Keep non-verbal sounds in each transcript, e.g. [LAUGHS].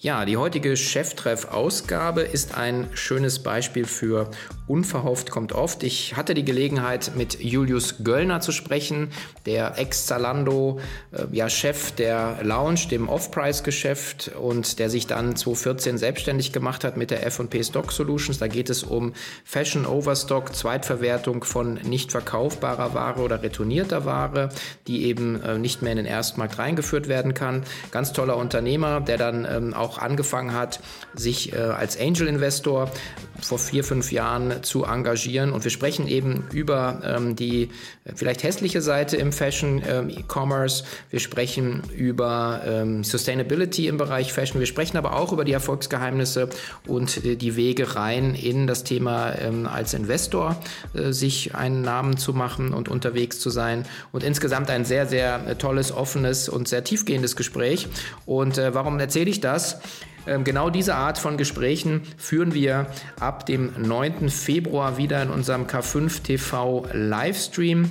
Ja, die heutige Cheftreff-Ausgabe ist ein schönes Beispiel für unverhofft kommt oft. Ich hatte die Gelegenheit, mit Julius Göllner zu sprechen, der Ex-Zalando, äh, ja, der Lounge, dem Off-Price-Geschäft und der sich dann 2014 selbstständig gemacht hat mit der F&P Stock Solutions. Da geht es um Fashion Overstock, Zweitverwertung von nicht verkaufbarer Ware oder retournierter Ware, die eben äh, nicht mehr in den Erstmarkt reingeführt werden kann. Ganz toller Unternehmer, der dann ähm, auch auch angefangen hat, sich äh, als Angel Investor vor vier, fünf Jahren zu engagieren. Und wir sprechen eben über ähm, die äh, vielleicht hässliche Seite im Fashion ähm. Wir sprechen über ähm, Sustainability im Bereich Fashion. Wir sprechen aber auch über die Erfolgsgeheimnisse und äh, die Wege rein in das Thema ähm, als Investor äh, sich einen Namen zu machen und unterwegs zu sein. Und insgesamt ein sehr, sehr äh, tolles, offenes und sehr tiefgehendes Gespräch. Und äh, warum erzähle ich das? Ähm, genau diese Art von Gesprächen führen wir ab dem 9. Februar wieder in unserem K5 TV Livestream.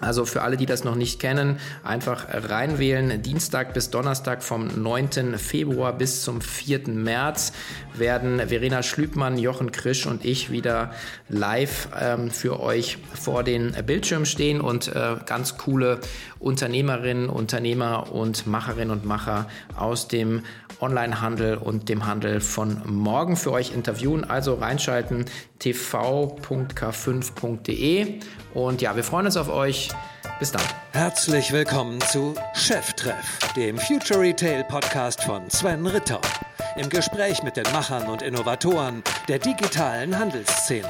Also für alle, die das noch nicht kennen, einfach reinwählen. Dienstag bis Donnerstag vom 9. Februar bis zum 4. März werden Verena Schlübmann, Jochen Krisch und ich wieder live ähm, für euch vor den Bildschirmen stehen und äh, ganz coole Unternehmerinnen, Unternehmer und Macherinnen und Macher aus dem Onlinehandel und dem Handel von morgen für euch interviewen. Also reinschalten tv.k5.de und ja, wir freuen uns auf euch. Bis dann. Herzlich willkommen zu Cheftreff, dem Future Retail Podcast von Sven Ritter. Im Gespräch mit den Machern und Innovatoren der digitalen Handelsszene.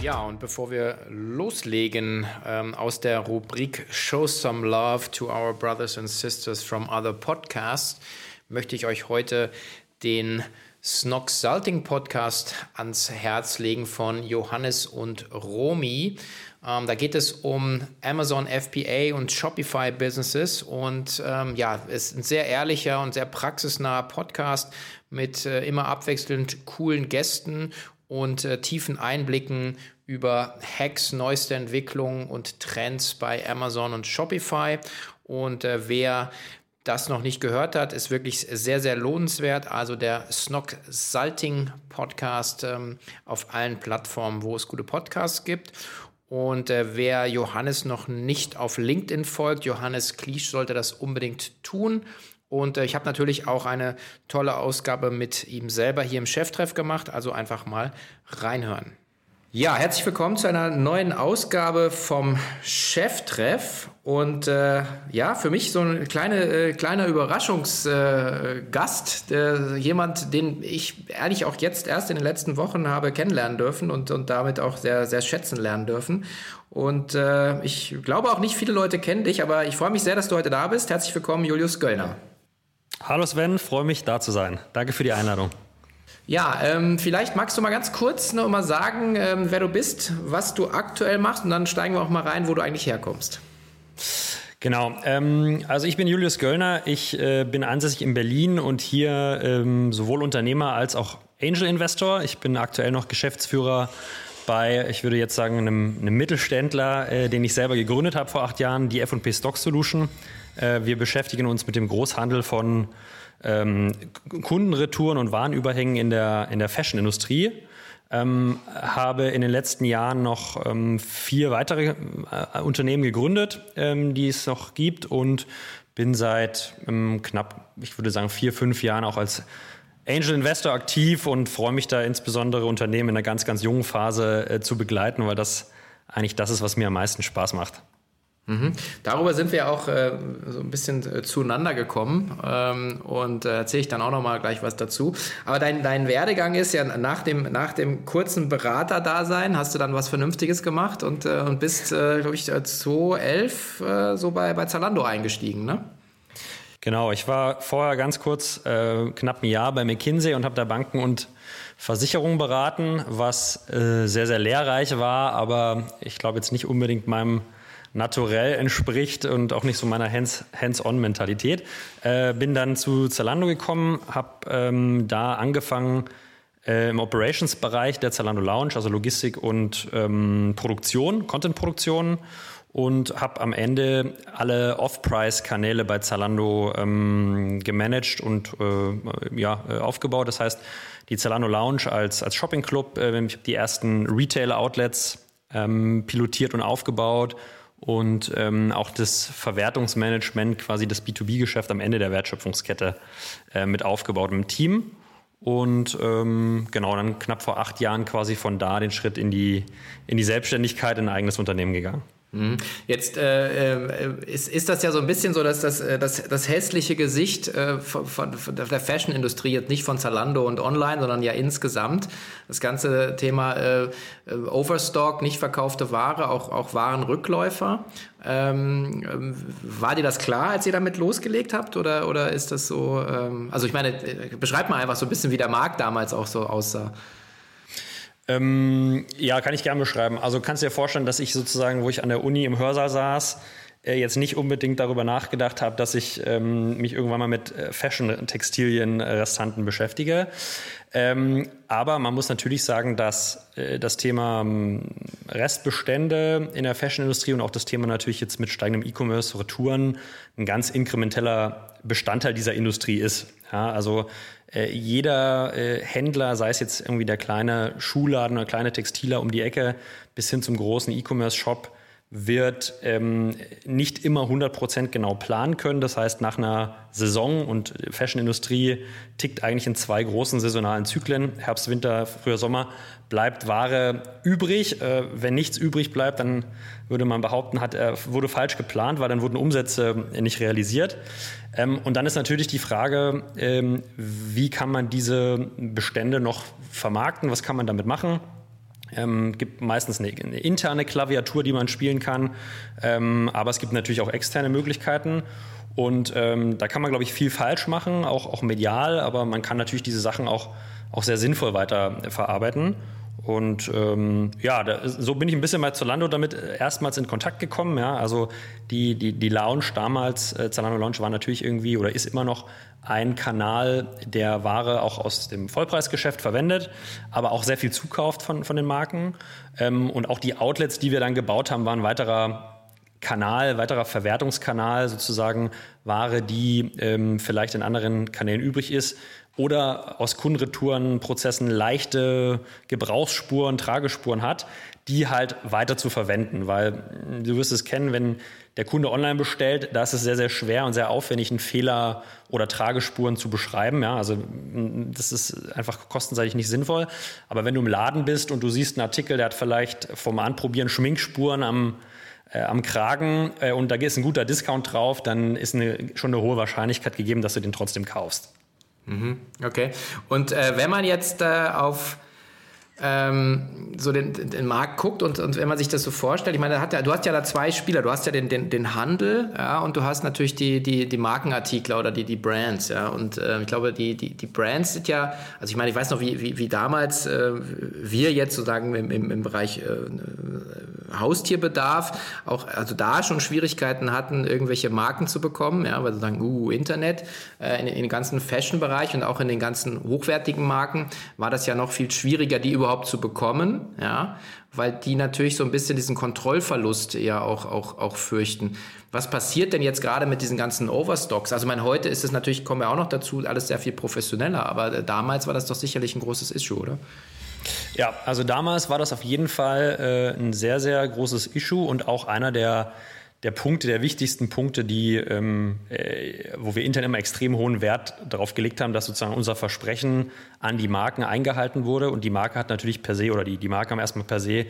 Ja, und bevor wir loslegen ähm, aus der Rubrik Show Some Love to Our Brothers and Sisters from Other Podcasts, möchte ich euch heute den Snox Salting Podcast ans Herz legen von Johannes und Romy. Ähm, da geht es um Amazon FBA und Shopify Businesses und ähm, ja, es ist ein sehr ehrlicher und sehr praxisnaher Podcast mit äh, immer abwechselnd coolen Gästen und äh, tiefen Einblicken über Hacks, neueste Entwicklungen und Trends bei Amazon und Shopify. Und äh, wer das noch nicht gehört hat, ist wirklich sehr, sehr lohnenswert. Also der Snock Salting Podcast ähm, auf allen Plattformen, wo es gute Podcasts gibt. Und äh, wer Johannes noch nicht auf LinkedIn folgt, Johannes Kliesch sollte das unbedingt tun. Und äh, ich habe natürlich auch eine tolle Ausgabe mit ihm selber hier im Cheftreff gemacht, also einfach mal reinhören. Ja, herzlich willkommen zu einer neuen Ausgabe vom Cheftreff. Und äh, ja, für mich so ein kleine, äh, kleiner Überraschungsgast, äh, jemand, den ich ehrlich auch jetzt erst in den letzten Wochen habe kennenlernen dürfen und, und damit auch sehr, sehr schätzen lernen dürfen. Und äh, ich glaube auch nicht viele Leute kennen dich, aber ich freue mich sehr, dass du heute da bist. Herzlich willkommen, Julius Göllner. Hallo Sven, freue mich da zu sein. Danke für die Einladung. Ja, ähm, vielleicht magst du mal ganz kurz noch mal sagen, ähm, wer du bist, was du aktuell machst und dann steigen wir auch mal rein, wo du eigentlich herkommst. Genau, ähm, also ich bin Julius Göllner, ich äh, bin ansässig in Berlin und hier ähm, sowohl Unternehmer als auch Angel Investor. Ich bin aktuell noch Geschäftsführer bei, ich würde jetzt sagen, einem, einem Mittelständler, äh, den ich selber gegründet habe vor acht Jahren, die F&P Stock Solution. Äh, wir beschäftigen uns mit dem Großhandel von ähm, Kundenretouren und Warenüberhängen in der, in der Fashion-Industrie. Ähm, habe in den letzten Jahren noch ähm, vier weitere äh, Unternehmen gegründet, ähm, die es noch gibt und bin seit ähm, knapp, ich würde sagen, vier, fünf Jahren auch als Angel Investor aktiv und freue mich da insbesondere Unternehmen in einer ganz, ganz jungen Phase äh, zu begleiten, weil das eigentlich das ist, was mir am meisten Spaß macht. Mhm. Darüber sind wir auch äh, so ein bisschen äh, zueinander gekommen ähm, und äh, erzähle ich dann auch noch mal gleich was dazu. Aber dein, dein Werdegang ist ja nach dem, nach dem kurzen Beraterdasein hast du dann was Vernünftiges gemacht und, äh, und bist, äh, glaube ich, 2011 äh, so bei, bei Zalando eingestiegen, ne? Genau, ich war vorher ganz kurz, knapp ein Jahr bei McKinsey und habe da Banken und Versicherungen beraten, was sehr, sehr lehrreich war, aber ich glaube jetzt nicht unbedingt meinem naturell entspricht und auch nicht so meiner Hands-on-Mentalität. Äh, bin dann zu Zalando gekommen, habe ähm, da angefangen äh, im Operations-Bereich der Zalando Lounge, also Logistik und ähm, Produktion, Content-Produktion und habe am Ende alle Off-Price-Kanäle bei Zalando ähm, gemanagt und äh, ja, äh, aufgebaut. Das heißt, die Zalando Lounge als, als Shopping-Club, äh, ich habe die ersten Retail-Outlets ähm, pilotiert und aufgebaut und ähm, auch das Verwertungsmanagement, quasi das B2B-Geschäft am Ende der Wertschöpfungskette äh, mit aufgebaut im Team. Und ähm, genau, dann knapp vor acht Jahren quasi von da den Schritt in die, in die Selbstständigkeit, in ein eigenes Unternehmen gegangen. Mhm. Jetzt äh, äh, ist, ist das ja so ein bisschen so, dass das, äh, das, das hässliche Gesicht äh, von, von der Fashion-Industrie jetzt nicht von Zalando und online, sondern ja insgesamt. Das ganze Thema äh, äh, Overstock, nicht verkaufte Ware, auch, auch Warenrückläufer. Ähm, war dir das klar, als ihr damit losgelegt habt? Oder, oder ist das so? Ähm, also ich meine, beschreib mal einfach so ein bisschen, wie der Markt damals auch so aussah. Ähm, ja, kann ich gerne beschreiben. Also kannst dir vorstellen, dass ich sozusagen, wo ich an der Uni im Hörsaal saß, äh, jetzt nicht unbedingt darüber nachgedacht habe, dass ich ähm, mich irgendwann mal mit äh, Fashion-Textilien-Restanten beschäftige. Ähm, aber man muss natürlich sagen, dass äh, das Thema ähm, Restbestände in der Fashion-Industrie und auch das Thema natürlich jetzt mit steigendem E-Commerce, Retouren, ein ganz inkrementeller Bestandteil dieser Industrie ist. Ja, also äh, jeder äh, Händler, sei es jetzt irgendwie der kleine Schuhladen oder kleine Textiler um die Ecke bis hin zum großen E-Commerce-Shop, wird ähm, nicht immer 100% genau planen können. Das heißt, nach einer Saison und Fashionindustrie tickt eigentlich in zwei großen saisonalen Zyklen, Herbst, Winter, Frühjahr, Sommer, bleibt Ware übrig. Äh, wenn nichts übrig bleibt, dann würde man behaupten, hat, äh, wurde falsch geplant, weil dann wurden Umsätze nicht realisiert. Ähm, und dann ist natürlich die Frage, ähm, wie kann man diese Bestände noch vermarkten? Was kann man damit machen? Ähm, gibt meistens eine, eine, interne Klaviatur, die man spielen kann, ähm, aber es gibt natürlich auch externe Möglichkeiten. Und ähm, da kann man, glaube ich, viel falsch machen, auch, auch medial, aber man kann natürlich diese Sachen auch, auch sehr sinnvoll weiter verarbeiten. Und ähm, ja, da, so bin ich ein bisschen bei Zalando damit erstmals in Kontakt gekommen. Ja. Also die, die, die Lounge damals, äh, Zalando Lounge war natürlich irgendwie oder ist immer noch ein Kanal, der Ware auch aus dem Vollpreisgeschäft verwendet, aber auch sehr viel zukauft von, von den Marken. Ähm, und auch die Outlets, die wir dann gebaut haben, waren weiterer Kanal, weiterer Verwertungskanal sozusagen Ware, die ähm, vielleicht in anderen Kanälen übrig ist oder aus Kundenretourenprozessen leichte Gebrauchsspuren, Tragespuren hat, die halt weiter zu verwenden. Weil hm, du wirst es kennen, wenn der Kunde online bestellt, da ist es sehr, sehr schwer und sehr aufwendig, einen Fehler oder Tragespuren zu beschreiben. Ja, also hm, das ist einfach kostenseitig nicht sinnvoll. Aber wenn du im Laden bist und du siehst einen Artikel, der hat vielleicht vom Anprobieren Schminkspuren am äh, am Kragen äh, und da ist ein guter Discount drauf, dann ist eine, schon eine hohe Wahrscheinlichkeit gegeben, dass du den trotzdem kaufst. Mhm, okay. Und äh, wenn man jetzt äh, auf ähm, so den, den Markt guckt und, und wenn man sich das so vorstellt, ich meine, hat ja, du hast ja da zwei Spieler, du hast ja den, den, den Handel ja, und du hast natürlich die, die, die Markenartikler oder die, die Brands, ja. Und äh, ich glaube, die, die, die Brands sind ja, also ich meine, ich weiß noch, wie, wie, wie damals äh, wir jetzt sozusagen im, im, im Bereich äh, Haustierbedarf auch, also da schon Schwierigkeiten hatten, irgendwelche Marken zu bekommen, ja, weil sozusagen, uh, Internet, äh, in, in den ganzen Fashion-Bereich und auch in den ganzen hochwertigen Marken war das ja noch viel schwieriger, die überhaupt zu bekommen, ja, weil die natürlich so ein bisschen diesen Kontrollverlust ja auch, auch, auch fürchten. Was passiert denn jetzt gerade mit diesen ganzen Overstocks? Also, mein, heute ist es natürlich, kommen wir auch noch dazu, alles sehr viel professioneller, aber damals war das doch sicherlich ein großes Issue, oder? Ja, also damals war das auf jeden Fall äh, ein sehr, sehr großes Issue und auch einer der der Punkte, der wichtigsten Punkte, die, ähm, äh, wo wir intern immer extrem hohen Wert darauf gelegt haben, dass sozusagen unser Versprechen an die Marken eingehalten wurde. Und die Marke hat natürlich per se, oder die, die Marken haben erstmal per se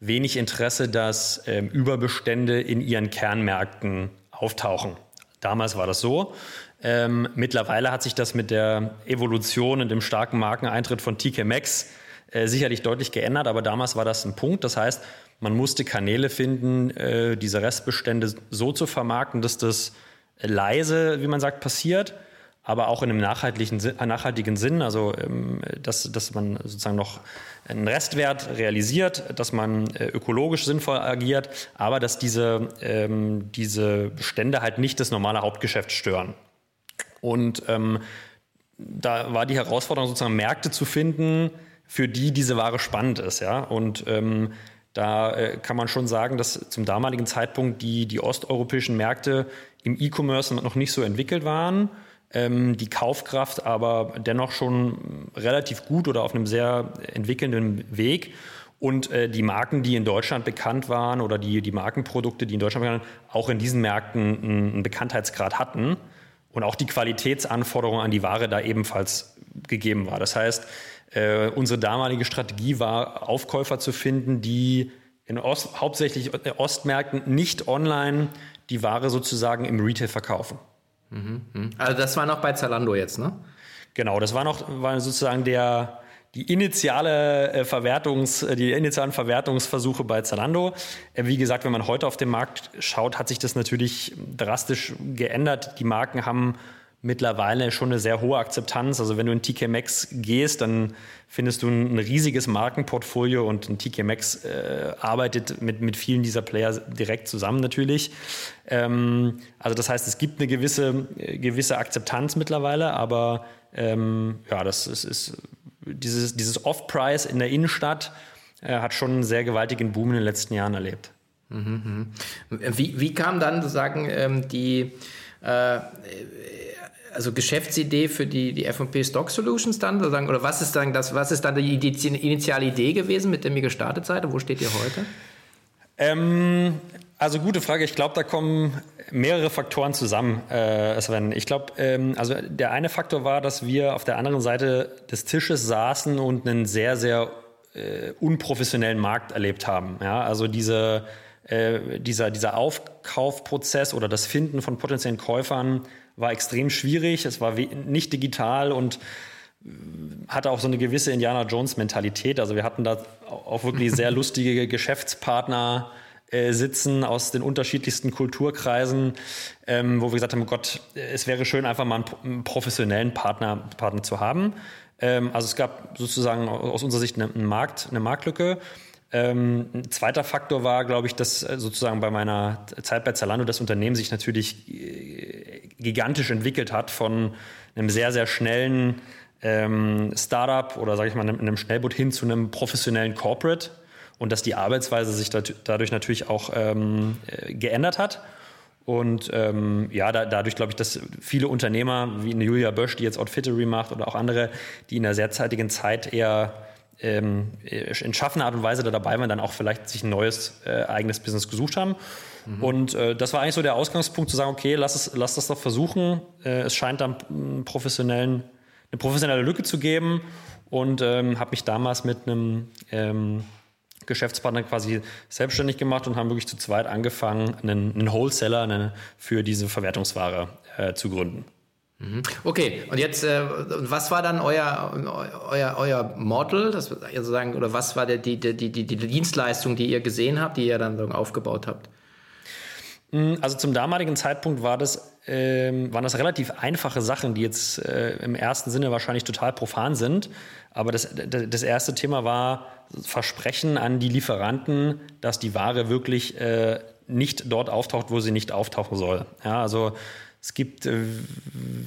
wenig Interesse, dass ähm, Überbestände in ihren Kernmärkten auftauchen. Damals war das so. Ähm, mittlerweile hat sich das mit der Evolution und dem starken Markeneintritt von TK Maxx äh, sicherlich deutlich geändert, aber damals war das ein Punkt. Das heißt, man musste Kanäle finden, äh, diese Restbestände so zu vermarkten, dass das leise, wie man sagt, passiert, aber auch in einem nachhaltigen, nachhaltigen Sinn, also ähm, dass, dass man sozusagen noch einen Restwert realisiert, dass man äh, ökologisch sinnvoll agiert, aber dass diese, ähm, diese Bestände halt nicht das normale Hauptgeschäft stören. Und ähm, da war die Herausforderung sozusagen Märkte zu finden, für die diese Ware spannend ist, ja. Und ähm, Da äh, kann man schon sagen, dass zum damaligen Zeitpunkt die, die osteuropäischen Märkte im E-Commerce noch nicht so entwickelt waren, ähm, die Kaufkraft aber dennoch schon relativ gut oder auf einem sehr entwickelnden Weg. Und äh, die Marken, die in Deutschland bekannt waren oder die, die Markenprodukte, die in Deutschland bekannt waren, auch in diesen Märkten einen Bekanntheitsgrad hatten und auch die Qualitätsanforderung an die Ware da ebenfalls gegeben war. Das heißt, äh, unsere damalige Strategie war, Aufkäufer zu finden, die in Ost, hauptsächlich Ostmärkten nicht online die Ware sozusagen im Retail verkaufen. Mhm, mhm. Also das war noch bei Zalando jetzt, ne? Genau, das war noch war sozusagen der die initiale äh, Verwertungs, äh, die initialen Verwertungsversuche bei Zalando. Äh, wie gesagt, wenn man heute auf den Markt schaut, hat sich das natürlich drastisch geändert. Die Marken haben mittlerweile schon eine sehr hohe Akzeptanz. Also wenn du in TK Maxx gehst, dann findest du ein, riesiges Markenportfolio und ein TK Maxx äh, arbeitet mit, mit vielen dieser Player direkt zusammen natürlich. Ähm, also das heißt, es gibt eine gewisse, gewisse Akzeptanz mittlerweile, aber ähm, ja, das ist, ist dieses, dieses Off-Price in der Innenstadt äh, hat schon einen sehr gewaltigen Boom in den letzten Jahren erlebt. Mhm, mhm. Wie, wie kam dann sozusagen ähm, die äh, also Geschäftsidee für die, die F&P Stock Solutions dann? Sozusagen, oder was ist dann das, was ist dann die, die initiale Idee gewesen, mit der ihr gestartet seid? Wo steht ihr heute? Ähm, also gute Frage. Ich glaube, da kommen mehrere Faktoren zusammen, äh, Sven. Ich glaube, ähm, also der eine Faktor war, dass wir auf der anderen Seite des Tisches saßen und einen sehr, sehr äh, unprofessionellen Markt erlebt haben. Ja, also diese, äh, dieser, dieser Aufkaufprozess oder das Finden von potenziellen Käufern war extrem schwierig. Es war nicht digital und hatte auch so eine gewisse Indiana Jones Mentalität. Also wir hatten da auch wirklich sehr [LAUGHS] lustige Geschäftspartner äh, sitzen aus den unterschiedlichsten Kulturkreisen, ähm, wo wir gesagt haben, Gott, es wäre schön, einfach mal einen, einen professionellen Partner, Partner zu haben. Ähm, also es gab sozusagen aus unserer Sicht eine, eine Markt, eine Marktlücke. Ähm, ein zweiter Faktor war, glaube ich, dass äh, sozusagen bei meiner Zeit bei Zalando das Unternehmen sich natürlich äh, gigantisch entwickelt hat von einem sehr, sehr schnellen ähm, Startup oder sage ich mal einem, einem Schnellboot hin zu einem professionellen Corporate und dass die Arbeitsweise sich dadurch natürlich auch ähm, äh, geändert hat. Und ähm, ja, da, dadurch glaube ich, dass viele Unternehmer wie eine Julia Bösch, die jetzt Outfittery macht oder auch andere, die in der sehr zeitigen Zeit eher ähm, in schaffener Art und Weise da dabei waren, dann auch vielleicht sich ein neues äh, eigenes Business gesucht haben. Mhm. Und äh, das war eigentlich so der Ausgangspunkt zu sagen, okay, lass, es, lass das doch versuchen. Äh, es scheint dann einen professionellen, eine professionelle Lücke zu geben und ähm, habe mich damals mit einem ähm, Geschäftspartner quasi selbstständig gemacht und haben wirklich zu zweit angefangen, einen, einen Wholesaler eine, für diese Verwertungsware äh, zu gründen. Mhm. Okay, und jetzt, äh, was war dann euer, euer, euer Model, das sozusagen, oder was war der, die, die, die, die Dienstleistung, die ihr gesehen habt, die ihr dann aufgebaut habt? Mm, also zum damaligen Zeitpunkt war das, ähm, waren das relativ einfache Sachen, die jetzt äh, im ersten Sinne wahrscheinlich total profan sind. Aber das, das erste Thema war Versprechen an die Lieferanten, dass die Ware wirklich äh, nicht dort auftaucht, wo sie nicht auftauchen soll. Ja, also es gibt, äh,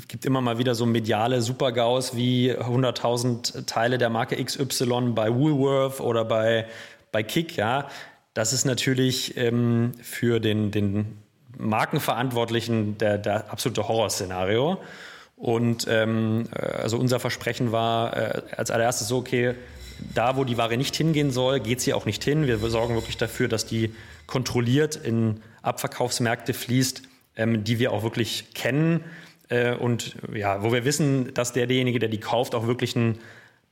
gibt immer mal wieder so mediale Supergaus wie 100.000 Teile der Marke XY bei Woolworth oder bei, bei Kick. Ja, das ist natürlich ähm, für den, den Markenverantwortlichen der, der absolute Horrorszenario. Und ähm, äh, also unser Versprechen war äh, als allererstes so, okay, da wo die Ware nicht hingehen soll, geht sie auch nicht hin. Wir sorgen wirklich dafür, dass die kontrolliert in Abverkaufsmärkte fließt, ähm, die wir auch wirklich kennen. Äh, und ja, wo wir wissen, dass der, derjenige, der die kauft, auch wirklich ein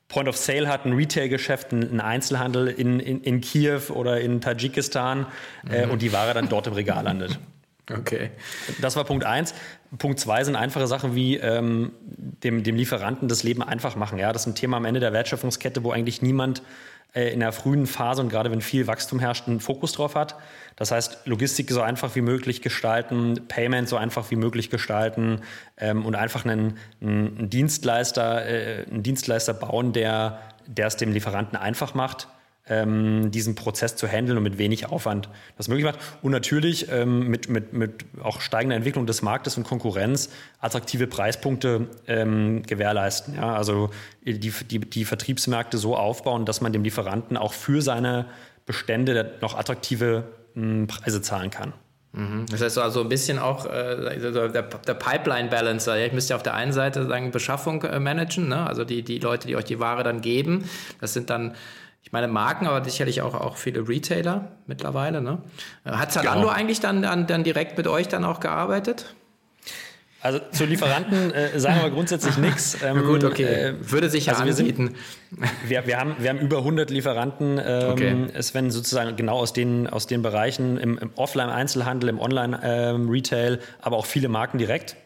Point of Sale hat, ein Retail-Geschäft, ein Einzelhandel in, in, in Kiew oder in Tadschikistan äh, mhm. und die Ware dann dort im Regal landet. [LAUGHS] Okay. Das war Punkt eins. Punkt zwei sind einfache Sachen wie ähm, dem, dem Lieferanten das Leben einfach machen. Ja, das ist ein Thema am Ende der Wertschöpfungskette, wo eigentlich niemand in der frühen Phase und gerade wenn viel Wachstum herrscht, einen Fokus drauf hat. Das heißt, Logistik so einfach wie möglich gestalten, Payment so einfach wie möglich gestalten ähm, und einfach einen, einen Dienstleister, äh, einen Dienstleister bauen, der, der es dem Lieferanten einfach macht ähm, diesen Prozess zu handeln und mit wenig Aufwand das möglich macht. Und natürlich ähm, mit, mit, mit auch steigender Entwicklung des Marktes und Konkurrenz attraktive Preispunkte ähm, gewährleisten. Ja? Also die, die, die Vertriebsmärkte so aufbauen, dass man dem Lieferanten auch für seine Bestände noch attraktive mh, Preise zahlen kann. Mhm. Das heißt also ein bisschen auch äh, der, der Pipeline-Balancer. Ja? Ich müsste ja auf der einen Seite sagen, Beschaffung äh, managen, ne? also die, die Leute, die euch die Ware dann geben. Das sind dann, ich meine, Marken, aber sicherlich auch, auch viele Retailer mittlerweile. Ne? Äh, hat Zalando genau. eigentlich dann, dann, dann direkt mit euch dann auch gearbeitet? Also zu Lieferanten äh, sagen wir grundsätzlich [LAUGHS] nichts. Ähm, Gut, okay. Äh, Würde sich ja also anbieten. Wir, sind, wir, wir, haben, wir haben über 100 Lieferanten. Ähm, okay. Es werden sozusagen genau aus den, aus den Bereichen im, im Offline-Einzelhandel, im Online-Retail, ähm, aber auch viele Marken direkt.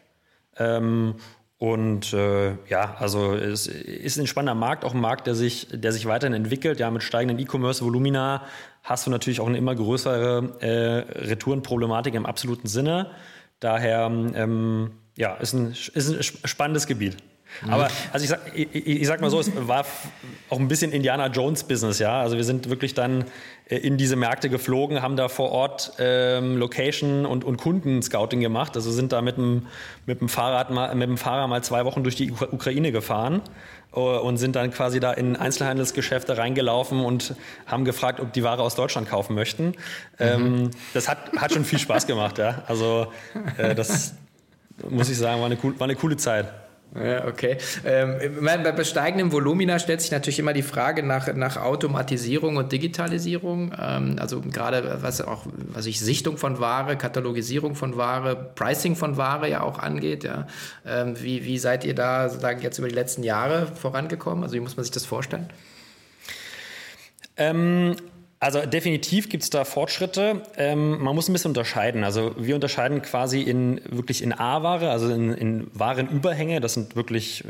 Ähm, und äh, ja, also es ist ein spannender Markt, auch ein Markt, der sich, der sich weiterhin entwickelt. Ja, mit steigenden E-Commerce-Volumina hast du natürlich auch eine immer größere äh, Retourenproblematik im absoluten Sinne. Daher ähm, ja, ist ein, ist ein spannendes Gebiet. Mhm. Aber also ich sag, ich, ich sag mal so, es war auch ein bisschen Indiana Jones Business, ja. Also wir sind wirklich dann äh, in diese Märkte geflogen, haben da vor Ort ähm, Location und, und Kundenscouting gemacht. Also sind da mit dem, mit dem Fahrrad mal, mit dem Fahrer mal zwei Wochen durch die Ukraine gefahren äh, und sind dann quasi da in Einzelhandelsgeschäfte reingelaufen und haben gefragt, ob die Ware aus Deutschland kaufen möchten. Mhm. Ähm, das hat, hat schon viel Spaß gemacht, ja. Also äh, das muss ich sagen, war eine, war eine coole Zeit. Ja, okay. Ähm, bei steigendem Volumina stellt sich natürlich immer die Frage nach, nach Automatisierung und Digitalisierung. Ähm, also gerade was auch, was ich Sichtung von Ware, Katalogisierung von Ware, Pricing von Ware ja auch angeht. Ja. Ähm, wie, wie seid ihr da sozusagen jetzt über die letzten Jahre vorangekommen? Also wie muss man sich das vorstellen? Ähm, also definitiv gibt es da Fortschritte. Ähm, man muss ein bisschen unterscheiden. Also wir unterscheiden quasi in wirklich in A-Ware, also in, in Warenüberhänge. Das sind wirklich äh,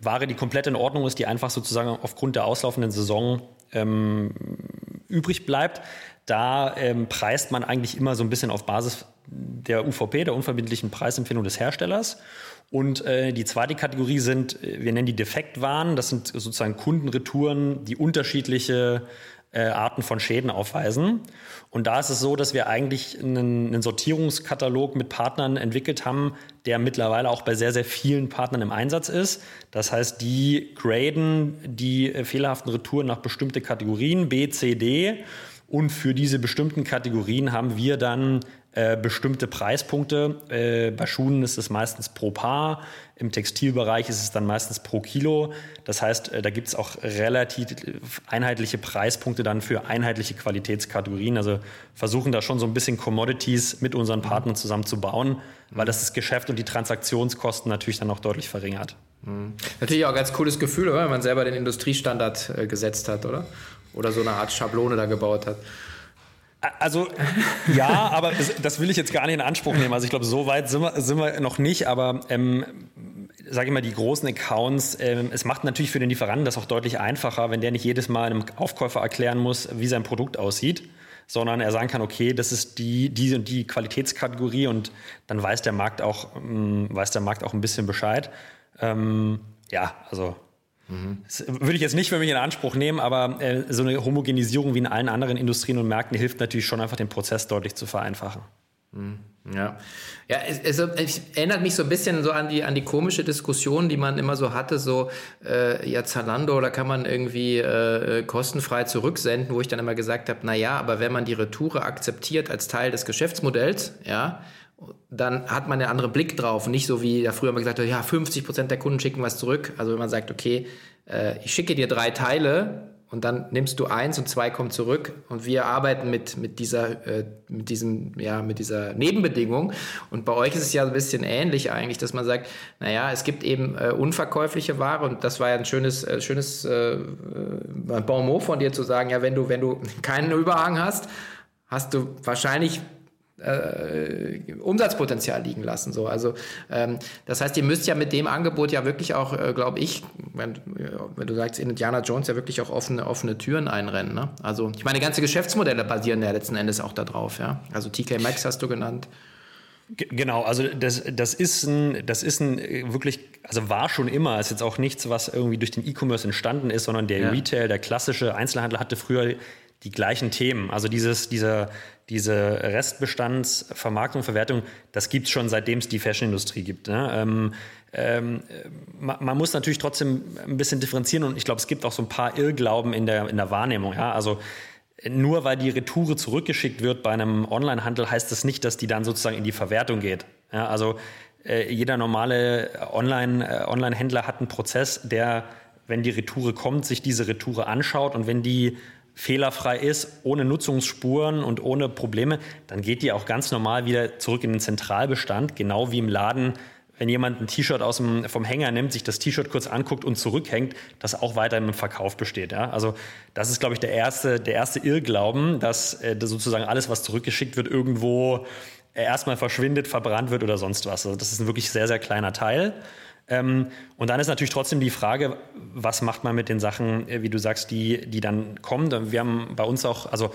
Ware, die komplett in Ordnung ist, die einfach sozusagen aufgrund der auslaufenden Saison ähm, übrig bleibt. Da ähm, preist man eigentlich immer so ein bisschen auf Basis der UVP, der unverbindlichen Preisempfehlung des Herstellers. Und äh, die zweite Kategorie sind, äh, wir nennen die Defektwaren. Das sind sozusagen Kundenretouren, die unterschiedliche äh, Arten von Schäden aufweisen. Und da ist es so, dass wir eigentlich einen, einen, Sortierungskatalog mit Partnern entwickelt haben, der mittlerweile auch bei sehr, sehr vielen Partnern im Einsatz ist. Das heißt, die graden die äh, fehlerhaften Retouren nach bestimmte Kategorien, B, C, D. Und für diese bestimmten Kategorien haben wir dann äh, bestimmte Preispunkte. Äh, bei Schuhen ist es meistens pro Paar, im Textilbereich ist es dann meistens pro Kilo. Das heißt, äh, da gibt es auch relativ einheitliche Preispunkte dann für einheitliche Qualitätskategorien. Also versuchen da schon so ein bisschen Commodities mit unseren Partnern zusammen zu bauen, weil das das Geschäft und die Transaktionskosten natürlich dann auch deutlich verringert. Mhm. Natürlich auch ein ganz cooles Gefühl, wenn man selber den Industriestandard äh, gesetzt hat, oder? Oder so eine Art Schablone da gebaut hat. Also ja, aber das will ich jetzt gar nicht in Anspruch nehmen. Also ich glaube, so weit sind wir, sind wir noch nicht, aber ähm, sage ich mal, die großen Accounts, ähm, es macht natürlich für den Lieferanten das auch deutlich einfacher, wenn der nicht jedes Mal einem Aufkäufer erklären muss, wie sein Produkt aussieht, sondern er sagen kann, okay, das ist die, die und die Qualitätskategorie und dann weiß der Markt auch, ähm, weiß der Markt auch ein bisschen Bescheid. Ähm, ja, also Das würde ich jetzt nicht für mich in Anspruch nehmen, aber äh, so eine Homogenisierung wie in allen anderen Industrien und Märkten hilft natürlich schon einfach, den Prozess deutlich zu vereinfachen. Mhm. Ja, ja es, es, es, erinnert mich so ein bisschen so an die, an die komische Diskussion, die man immer so hatte, so, äh, ja, Zalando, da kann man irgendwie äh, kostenfrei zurücksenden, wo ich dann immer gesagt habe, na ja, aber wenn man die Retoure akzeptiert als Teil des Geschäftsmodells, ja, dann hat man einen anderen Blick drauf. Nicht so wie da früher mal gesagt ja, 50 Prozent der Kunden schicken was zurück. Also wenn man sagt, okay, äh, ich schicke dir drei Teile und dann nimmst du eins und zwei kommen zurück und wir arbeiten mit, mit dieser, äh, mit diesem, ja, mit dieser Nebenbedingung. Und bei euch ist es ja ein bisschen ähnlich eigentlich, dass man sagt, naja, es gibt eben äh, unverkäufliche Ware und das war ja ein schönes, schönes äh Bon mot von dir zu sagen, ja, wenn du, wenn du keinen Überhang hast, hast du wahrscheinlich äh, Umsatzpotenzial liegen lassen. So. Also ähm, das heißt, ihr müsst ja mit dem Angebot ja wirklich auch, äh, glaube ich, wenn, wenn, du sagst, in Indiana Jones ja wirklich auch offene, offene Türen einrennen. Ne? Also ich meine, ganze Geschäftsmodelle basieren ja letzten Endes auch darauf. Ja? Also TK Maxx hast du genannt. Genau, also das, das ist ein, das ist ein wirklich, also war schon immer, ist jetzt auch nichts, was irgendwie durch den E-Commerce entstanden ist, sondern der ja. Retail, der klassische Einzelhandel hatte früher die gleichen Themen. Also dieses, dieser, diese Restbestandsvermarktung, Verwertung, das gibt es schon seitdem es die Fashionindustrie gibt. Ne? Ähm, ähm, man, man, muss natürlich trotzdem ein bisschen differenzieren und ich glaube, es gibt auch so ein paar Irrglauben in der, in der Wahrnehmung. Ja? Also nur weil die Retoure zurückgeschickt wird bei einem Onlinehandel, heißt das nicht, dass die dann sozusagen in die Verwertung geht. Ja, also äh, jeder normale Online, äh, Online-Händler hat einen Prozess, der, wenn die Retoure kommt, sich diese Retoure anschaut und wenn die fehlerfrei ist, ohne Nutzungsspuren und ohne Probleme, dann geht die auch ganz normal wieder zurück in den Zentralbestand, genau wie im Laden wenn jemand ein T-Shirt aus dem, vom Hänger nimmt, sich das T-Shirt kurz anguckt und zurückhängt, das auch weiter im Verkauf besteht. Ja? Also das ist, glaube ich, der erste, der erste Irrglauben, dass äh, sozusagen alles, was zurückgeschickt wird, irgendwo äh, erstmal verschwindet, verbrannt wird oder sonst was. Also das ist ein wirklich sehr, sehr kleiner Teil. Ähm, und dann ist natürlich trotzdem die Frage, was macht man mit den Sachen, äh, wie du sagst, die, die dann kommen. Wir haben bei uns auch, also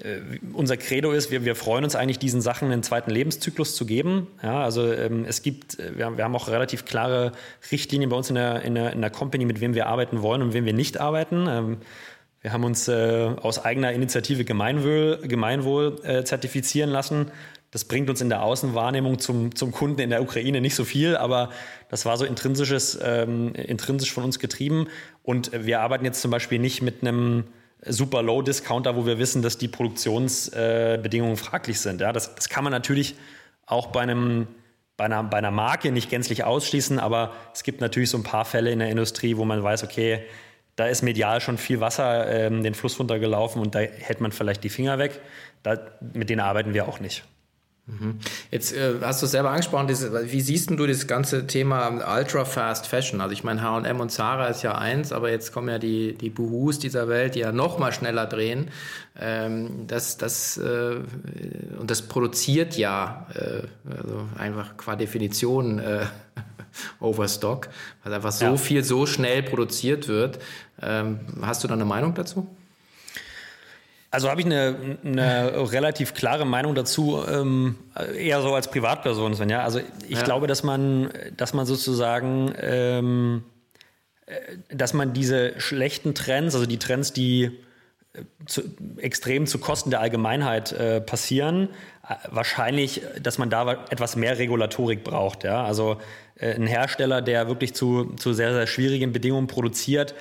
äh, unser Credo ist, wir, wir freuen uns eigentlich, diesen Sachen einen zweiten Lebenszyklus zu geben. Ja, also ähm, es gibt, äh, wir haben, wir haben auch relativ klare Richtlinien bei uns in der, in, der, in der Company, mit wem wir arbeiten wollen und wem wir nicht arbeiten. Ähm, wir haben uns äh, aus eigener Initiative Gemeinwohl, Gemeinwohl äh, zertifizieren lassen. Das bringt uns in der Außenwahrnehmung zum, zum Kunden in der Ukraine nicht so viel, aber das war so intrinsisches, ähm, intrinsisch von uns getrieben. Und wir arbeiten jetzt zum Beispiel nicht mit einem super Low-Discounter, wo wir wissen, dass die Produktionsbedingungen äh, fraglich sind. Ja, das, das kann man natürlich auch bei einem bei einer, bei einer Marke nicht gänzlich ausschließen, aber es gibt natürlich so ein paar Fälle in der Industrie, wo man weiß, okay, da ist medial schon viel Wasser ähm, den Fluss runtergelaufen und da hält man vielleicht die Finger weg. Da, mit denen arbeiten wir auch nicht. Mhm. Jetzt äh, hast du es selber angesprochen, diese, wie siehst du das ganze Thema Ultra Fast Fashion? Also ich meine, H&M und Zara ist ja eins, aber jetzt kommen ja die, die Buhus dieser Welt, die ja noch mal schneller drehen. Ähm, das, das, äh, und das produziert ja äh, also einfach qua Definition äh, [LAUGHS] Overstock, weil einfach so ja. viel so schnell produziert wird. Ähm, hast du da eine Meinung dazu? Also habe ich eine, eine relativ klare Meinung dazu, ähm, eher so als Privatperson, Sven. Ja? Also ich ja. glaube, dass man, dass man sozusagen, ähm, äh, dass man diese schlechten Trends, also die Trends, die äh, zu, extrem zu Kosten der Allgemeinheit äh, passieren, äh, wahrscheinlich, dass man da etwas mehr Regulatorik braucht. Ja? Also äh, ein Hersteller, der wirklich zu, zu sehr, sehr schwierigen Bedingungen produziert,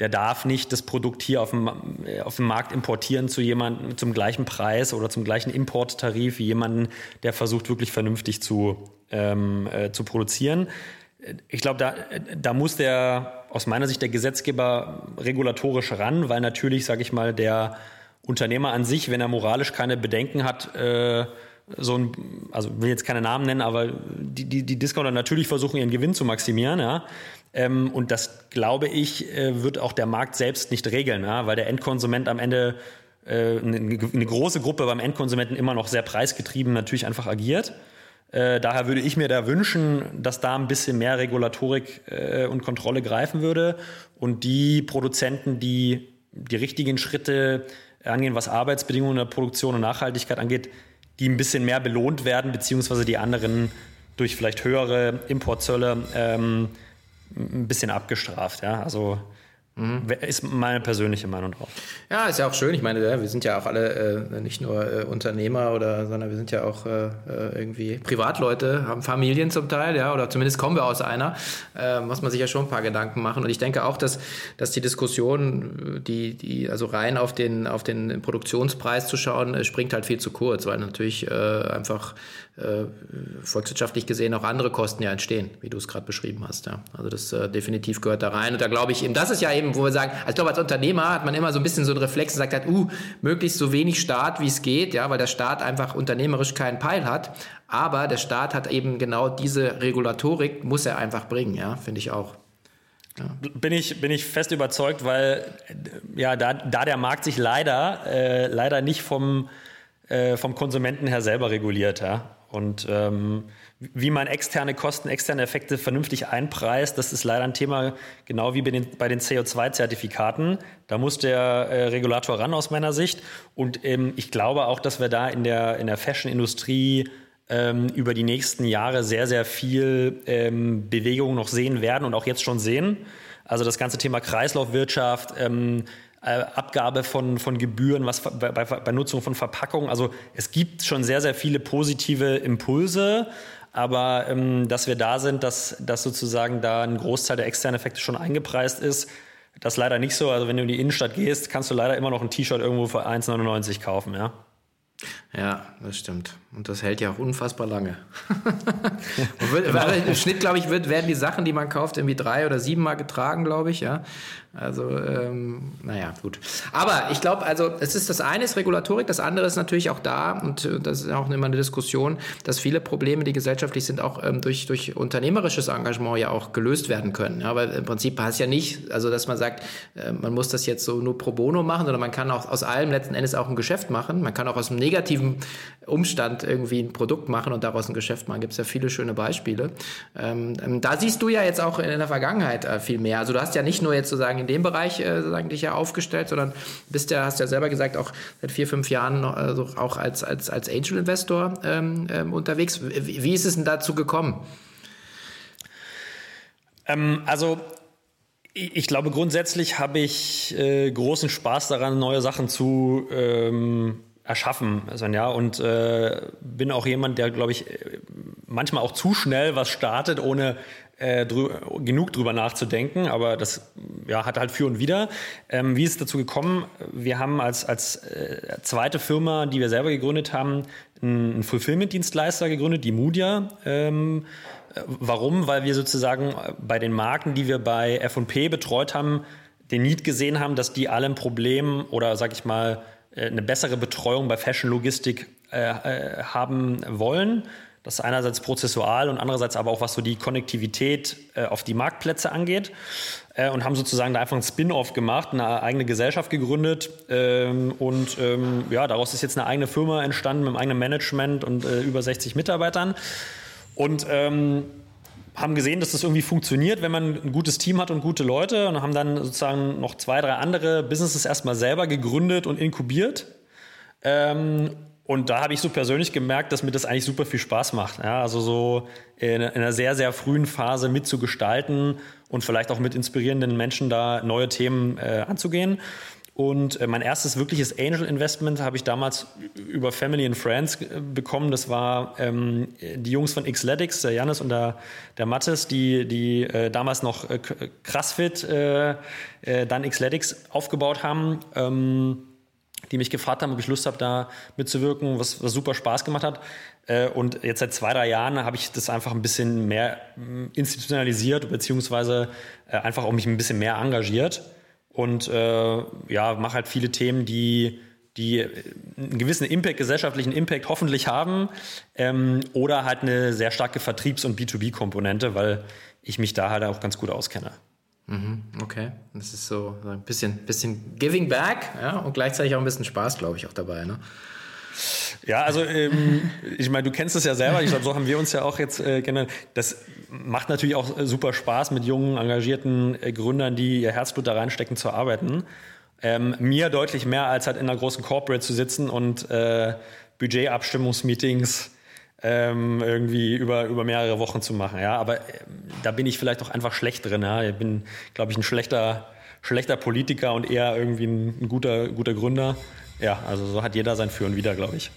der darf nicht das Produkt hier auf dem, äh, auf dem Markt importieren zu jemandem zum gleichen Preis oder zum gleichen Importtarif wie jemanden, der versucht wirklich vernünftig zu, ähm, äh, zu produzieren. Ich glaube, da, da muss der aus meiner Sicht der Gesetzgeber regulatorisch ran, weil natürlich, sage ich mal, der Unternehmer an sich, wenn er moralisch keine Bedenken hat, äh, so ein, also will jetzt keine Namen nennen, aber die, die, die Discounter natürlich versuchen, ihren Gewinn zu maximieren, ja. Ähm, und das, glaube ich, äh, wird auch der Markt selbst nicht regeln, ja? weil der Endkonsument am Ende äh, eine, eine, große Gruppe beim Endkonsumenten immer noch sehr preisgetrieben natürlich einfach agiert. Äh, daher würde ich mir da wünschen, dass da ein bisschen mehr Regulatorik äh, und Kontrolle greifen würde und die Produzenten, die die richtigen Schritte angehen, was Arbeitsbedingungen der Produktion und Nachhaltigkeit angeht, die ein bisschen mehr belohnt werden, beziehungsweise die anderen durch vielleicht höhere Importzölle ähm, ein bisschen abgestraft. Ja? Also Mhm. Ist meine persönliche Meinung drauf. Ja, ist ja auch schön. Ich meine, wir sind ja auch alle äh, nicht nur äh, Unternehmer oder, sondern wir sind ja auch äh, äh, irgendwie Privatleute, haben Familien zum Teil, ja, oder zumindest kommen wir aus einer. Äh, muss man sich ja schon ein paar Gedanken machen. Und ich denke auch, dass, dass die Diskussion, die, die, also rein auf den, auf den Produktionspreis zu schauen, äh, springt halt viel zu kurz, weil natürlich einfach volkswirtschaftlich gesehen auch andere Kosten ja entstehen, wie du es gerade beschrieben hast. Ja. Also das definitiv gehört da rein. Und da glaube ich eben, das ist ja eben wo wir sagen, also ich glaube, als Unternehmer hat man immer so ein bisschen so einen Reflex und sagt halt, uh, möglichst so wenig Staat, wie es geht, ja, weil der Staat einfach unternehmerisch keinen Peil hat. Aber der Staat hat eben genau diese Regulatorik, muss er einfach bringen, ja, finde ich auch. Ja. Bin, ich, bin ich fest überzeugt, weil ja, da, da der Markt sich leider, äh, leider nicht vom, äh, vom Konsumenten her selber reguliert. Ja? Und ähm, wie man externe Kosten, externe Effekte vernünftig einpreist, das ist leider ein Thema, genau wie bei den, bei den CO2-Zertifikaten. Da muss der äh, Regulator ran aus meiner Sicht. Und ähm, ich glaube auch, dass wir da in der, in der Fashion-Industrie ähm, über die nächsten Jahre sehr, sehr viel ähm, Bewegung noch sehen werden und auch jetzt schon sehen. Also das ganze Thema Kreislaufwirtschaft, ähm, äh, Abgabe von, von Gebühren, was bei, bei, bei Nutzung von Verpackungen. Also es gibt schon sehr, sehr viele positive Impulse. Aber ähm, dass wir da sind, dass, dass sozusagen da ein Großteil der externen Effekte schon eingepreist ist, das leider nicht so. Also wenn du in die Innenstadt gehst, kannst du leider immer noch ein T-Shirt irgendwo für 1,99 kaufen, ja. Ja, das stimmt. Und das hält ja auch unfassbar lange. [LAUGHS] wird, genau. Im Schnitt, glaube ich, wird, werden die Sachen, die man kauft, irgendwie drei oder sieben Mal getragen, glaube ich, ja. Also, ähm, naja, gut. Aber ich glaube, also es ist das eine ist Regulatorik, das andere ist natürlich auch da, und äh, das ist auch immer eine Diskussion, dass viele Probleme, die gesellschaftlich sind, auch ähm, durch, durch unternehmerisches Engagement ja auch gelöst werden können. Ja, weil im Prinzip heißt ja nicht, also dass man sagt, äh, man muss das jetzt so nur pro bono machen, sondern man kann auch aus allem letzten Endes auch ein Geschäft machen. Man kann auch aus einem negativen Umstand irgendwie ein Produkt machen und daraus ein Geschäft machen. Gibt es ja viele schöne Beispiele. Ähm, ähm, da siehst du ja jetzt auch in der Vergangenheit äh, viel mehr. Also du hast ja nicht nur jetzt sozusagen in dem Bereich äh, sozusagen dich ja aufgestellt, sondern bist ja, hast ja selber gesagt, auch seit vier, fünf Jahren also auch als, als, als Angel Investor ähm, ähm, unterwegs. Wie, wie ist es denn dazu gekommen? Ähm, also ich glaube, grundsätzlich habe ich äh, großen Spaß daran, neue Sachen zu ähm, erschaffen, Sonja. Und äh, bin auch jemand, der, glaube ich, manchmal auch zu schnell was startet, ohne äh, drü genug drüber nachzudenken. Aber das ja, hat halt für und wieder. Ähm, wie ist es dazu gekommen? Wir haben als, als äh, zweite Firma, die wir selber gegründet haben, einen Fulfillment-Dienstleister gegründet, die Mudia. Ähm, warum? Weil wir sozusagen bei den Marken, die wir bei F&P betreut haben, den Need gesehen haben, dass die alle ein Problem oder, sag ich mal, eine bessere Betreuung bei Fashion-Logistik äh, äh, haben wollen. Das ist einerseits prozessual und andererseits aber auch was so die Konnektivität äh, auf die Marktplätze angeht. Äh, und haben sozusagen da einfach ein Spin-off gemacht, eine eigene Gesellschaft gegründet. Ähm, und ähm, ja, daraus ist jetzt eine eigene Firma entstanden mit einem eigenen Management und äh, über 60 Mitarbeitern. Und ähm, haben gesehen, dass das irgendwie funktioniert, wenn man ein gutes Team hat und gute Leute und haben dann sozusagen noch zwei, drei andere Businesses erstmal selber gegründet und inkubiert. Ähm, und da habe ich so persönlich gemerkt, dass mir das eigentlich super viel Spaß macht. Ja, also so in, in einer sehr, sehr frühen Phase mitzugestalten und vielleicht auch mit inspirierenden Menschen da neue Themen äh, anzugehen. Und äh, mein erstes wirkliches Angel Investment habe ich damals über Family and Friends äh, bekommen. Das war ähm, die Jungs von Xletics, der Janis und der, der Mattes, die, die äh, damals noch äh, CrossFit, äh, äh, dann Xletics aufgebaut haben. Ähm, die mich gefragt haben, ob ich Lust habe, da mitzuwirken, was, was super Spaß gemacht hat. Und jetzt seit zwei, drei Jahren habe ich das einfach ein bisschen mehr institutionalisiert, beziehungsweise einfach auch mich ein bisschen mehr engagiert und äh, ja, mache halt viele Themen, die die einen gewissen Impact, gesellschaftlichen Impact hoffentlich haben ähm, oder halt eine sehr starke Vertriebs- und B2B-Komponente, weil ich mich da halt auch ganz gut auskenne. Mhm, okay, das ist so ein bisschen, bisschen Giving Back ja, und gleichzeitig auch ein bisschen Spaß, glaube ich, auch dabei. Ne? Ja, also ähm, ich meine, du kennst es ja selber. Ich glaube, so haben wir uns ja auch jetzt äh, kennengelernt. Das macht natürlich auch äh, super Spaß, mit jungen, engagierten äh, Gründern, die ihr Herzblut da reinstecken, zu arbeiten. Ähm, mir deutlich mehr als halt in einer großen Corporate zu sitzen und äh, Budgetabstimmungsmeetings ähm, irgendwie über, über mehrere Wochen zu machen. Ja, aber äh, da bin ich vielleicht auch einfach schlecht drin. Ja? Ich bin, glaube ich, ein schlechter, schlechter Politiker und eher irgendwie ein, ein guter, guter Gründer. Ja, also so hat jeder sein Für und Wider, glaube ich.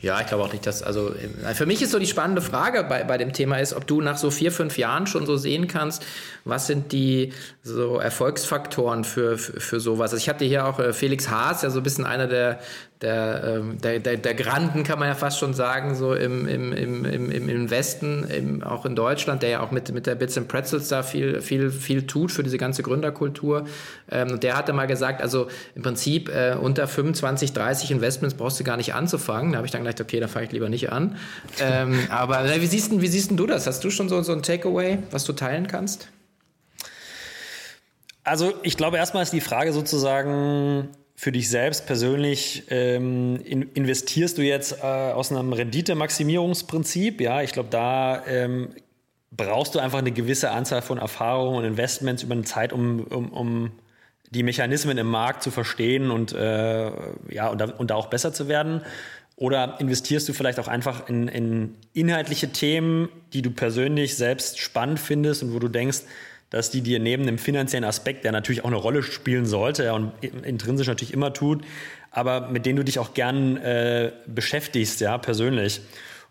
Ja, ich glaube auch nicht, dass, also für mich ist so die spannende Frage bei, bei dem Thema ist, ob du nach so vier, fünf Jahren schon so sehen kannst, was sind die so Erfolgsfaktoren für, für, für sowas. Also ich hatte hier auch äh, Felix Haas, ja so ein bisschen einer der, der, ähm, der, der, der Granden, kann man ja fast schon sagen, so im, im, im, im, im Westen, im, auch in Deutschland, der ja auch mit, mit der Bits and Pretzels da viel, viel, viel tut für diese ganze Gründerkultur. Ähm, und der hatte mal gesagt, also im Prinzip äh, unter 25, 30 Investments brauchst du gar nicht anzufangen. Da habe ich dann gedacht, okay, da fange ich lieber nicht an. ähm, [LAUGHS] aber wie siehst, wie siehst du das? Hast du schon so, so ein Takeaway, was du teilen kannst? Also ich glaube, erstmal ist die Frage sozusagen, für dich selbst persönlich ähm, in, investierst du jetzt äh, aus einem Renditemaximierungsprinzip? Ja, ich glaube, da ähm, brauchst du einfach eine gewisse Anzahl von Erfahrungen und Investments über eine Zeit, um, um, um die Mechanismen im Markt zu verstehen und, äh, ja, und, da, und da auch besser zu werden. Oder investierst du vielleicht auch einfach in, in inhaltliche Themen, die du persönlich selbst spannend findest und wo du denkst, dass die dir neben dem finanziellen Aspekt, der natürlich auch eine Rolle spielen sollte und intrinsisch natürlich immer tut, aber mit denen du dich auch gern äh, beschäftigst, ja, persönlich.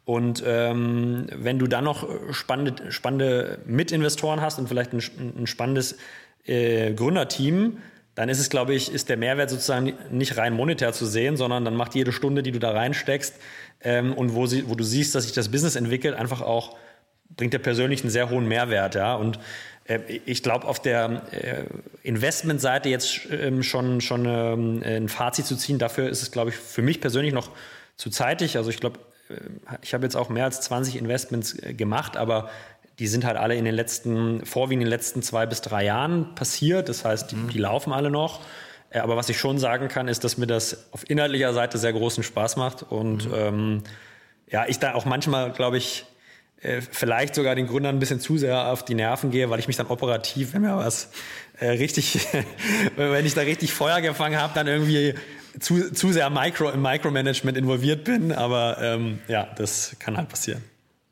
Und ähm, wenn du dann noch spannende, spannende Mitinvestoren hast und vielleicht ein, ein spannendes äh, Gründerteam, dann ist es, glaube ich, ist der Mehrwert sozusagen nicht rein monetär zu sehen, sondern dann macht jede Stunde, die du da reinsteckst ähm, und wo, sie, wo du siehst, dass sich das Business entwickelt, einfach auch, bringt dir persönlich einen sehr hohen Mehrwert. Ja? Und ich glaube, auf der äh, Investmentseite jetzt ähm, schon, schon ähm, ein Fazit zu ziehen, dafür ist es, glaube ich, für mich persönlich noch zu zeitig. Also ich glaube, äh, ich habe jetzt auch mehr als 20 Investments gemacht, aber die sind halt alle in den letzten, vorwiegend in den letzten zwei bis drei Jahren passiert. Das heißt, die, mhm. die laufen alle noch. Äh, aber was ich schon sagen kann, ist, dass mir das auf inhaltlicher Seite sehr großen Spaß macht. Und mhm. ähm, ja, ich da auch manchmal, glaube ich, äh, vielleicht sogar den Gründern ein bisschen zu sehr auf die Nerven gehe, weil ich mich dann operativ, wenn mir was äh, richtig, [LAUGHS] wenn ich da richtig Feuer gefangen habe, dann irgendwie zu, zu sehr Micro, im Micromanagement involviert bin. Aber ähm, ja, das kann halt passieren.